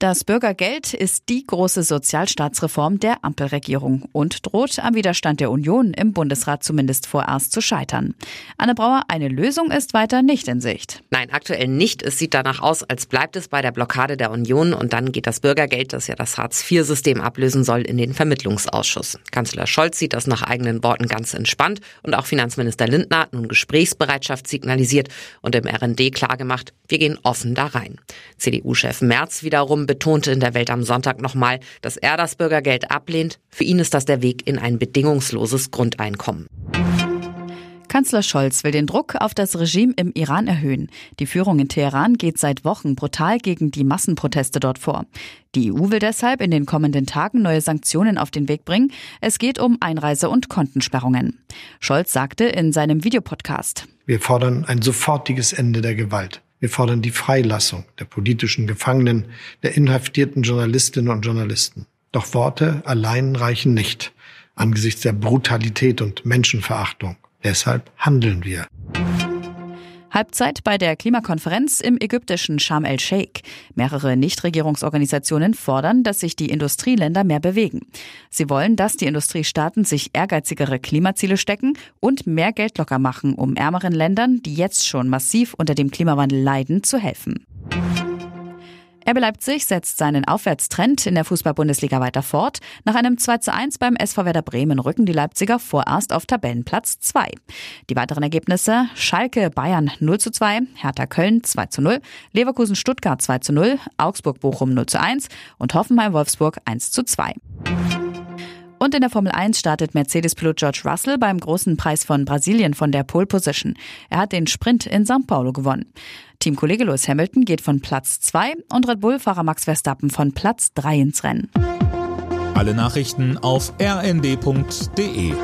Das Bürgergeld ist die große Sozialstaatsreform der Ampelregierung und droht am Widerstand der Union im Bundesrat zumindest vorerst zu scheitern. Anne Brauer, eine Lösung ist weiter nicht in Sicht. Nein, aktuell nicht. Es sieht danach aus, als bleibt es bei der Blockade der Union und dann geht das Bürgergeld, das ja das Hartz-IV-System ablösen soll, in den Vermittlungsausschuss. Kanzler Scholz sieht das nach eigenen Worten ganz entspannt und auch Finanzminister Lindner hat nun Gesprächsbereitschaft signalisiert und im RND klargemacht, wir gehen offen da rein. CDU-Chef Merz wiederum betonte in der Welt am Sonntag nochmal, dass er das Bürgergeld ablehnt. Für ihn ist das der Weg in ein bedingungsloses Grundeinkommen. Kanzler Scholz will den Druck auf das Regime im Iran erhöhen. Die Führung in Teheran geht seit Wochen brutal gegen die Massenproteste dort vor. Die EU will deshalb in den kommenden Tagen neue Sanktionen auf den Weg bringen. Es geht um Einreise- und Kontensperrungen. Scholz sagte in seinem Videopodcast. Wir fordern ein sofortiges Ende der Gewalt. Wir fordern die Freilassung der politischen Gefangenen, der inhaftierten Journalistinnen und Journalisten. Doch Worte allein reichen nicht angesichts der Brutalität und Menschenverachtung. Deshalb handeln wir. Halbzeit bei der Klimakonferenz im ägyptischen Sharm el-Sheikh. Mehrere Nichtregierungsorganisationen fordern, dass sich die Industrieländer mehr bewegen. Sie wollen, dass die Industriestaaten sich ehrgeizigere Klimaziele stecken und mehr Geld locker machen, um ärmeren Ländern, die jetzt schon massiv unter dem Klimawandel leiden, zu helfen. RB Leipzig setzt seinen Aufwärtstrend in der Fußball-Bundesliga weiter fort. Nach einem 2 zu 1 beim SV Werder Bremen rücken die Leipziger vorerst auf Tabellenplatz 2. Die weiteren Ergebnisse Schalke Bayern 0 zu 2, Hertha Köln 2 zu 0, Leverkusen Stuttgart 2 zu 0, Augsburg Bochum 0 zu 1 und Hoffenheim Wolfsburg 1 zu 2. Und in der Formel 1 startet Mercedes-Pilot George Russell beim großen Preis von Brasilien von der Pole Position. Er hat den Sprint in São Paulo gewonnen. Teamkollege Lewis Hamilton geht von Platz 2 und Red Bull-Fahrer Max Verstappen von Platz 3 ins Rennen. Alle Nachrichten auf rnd.de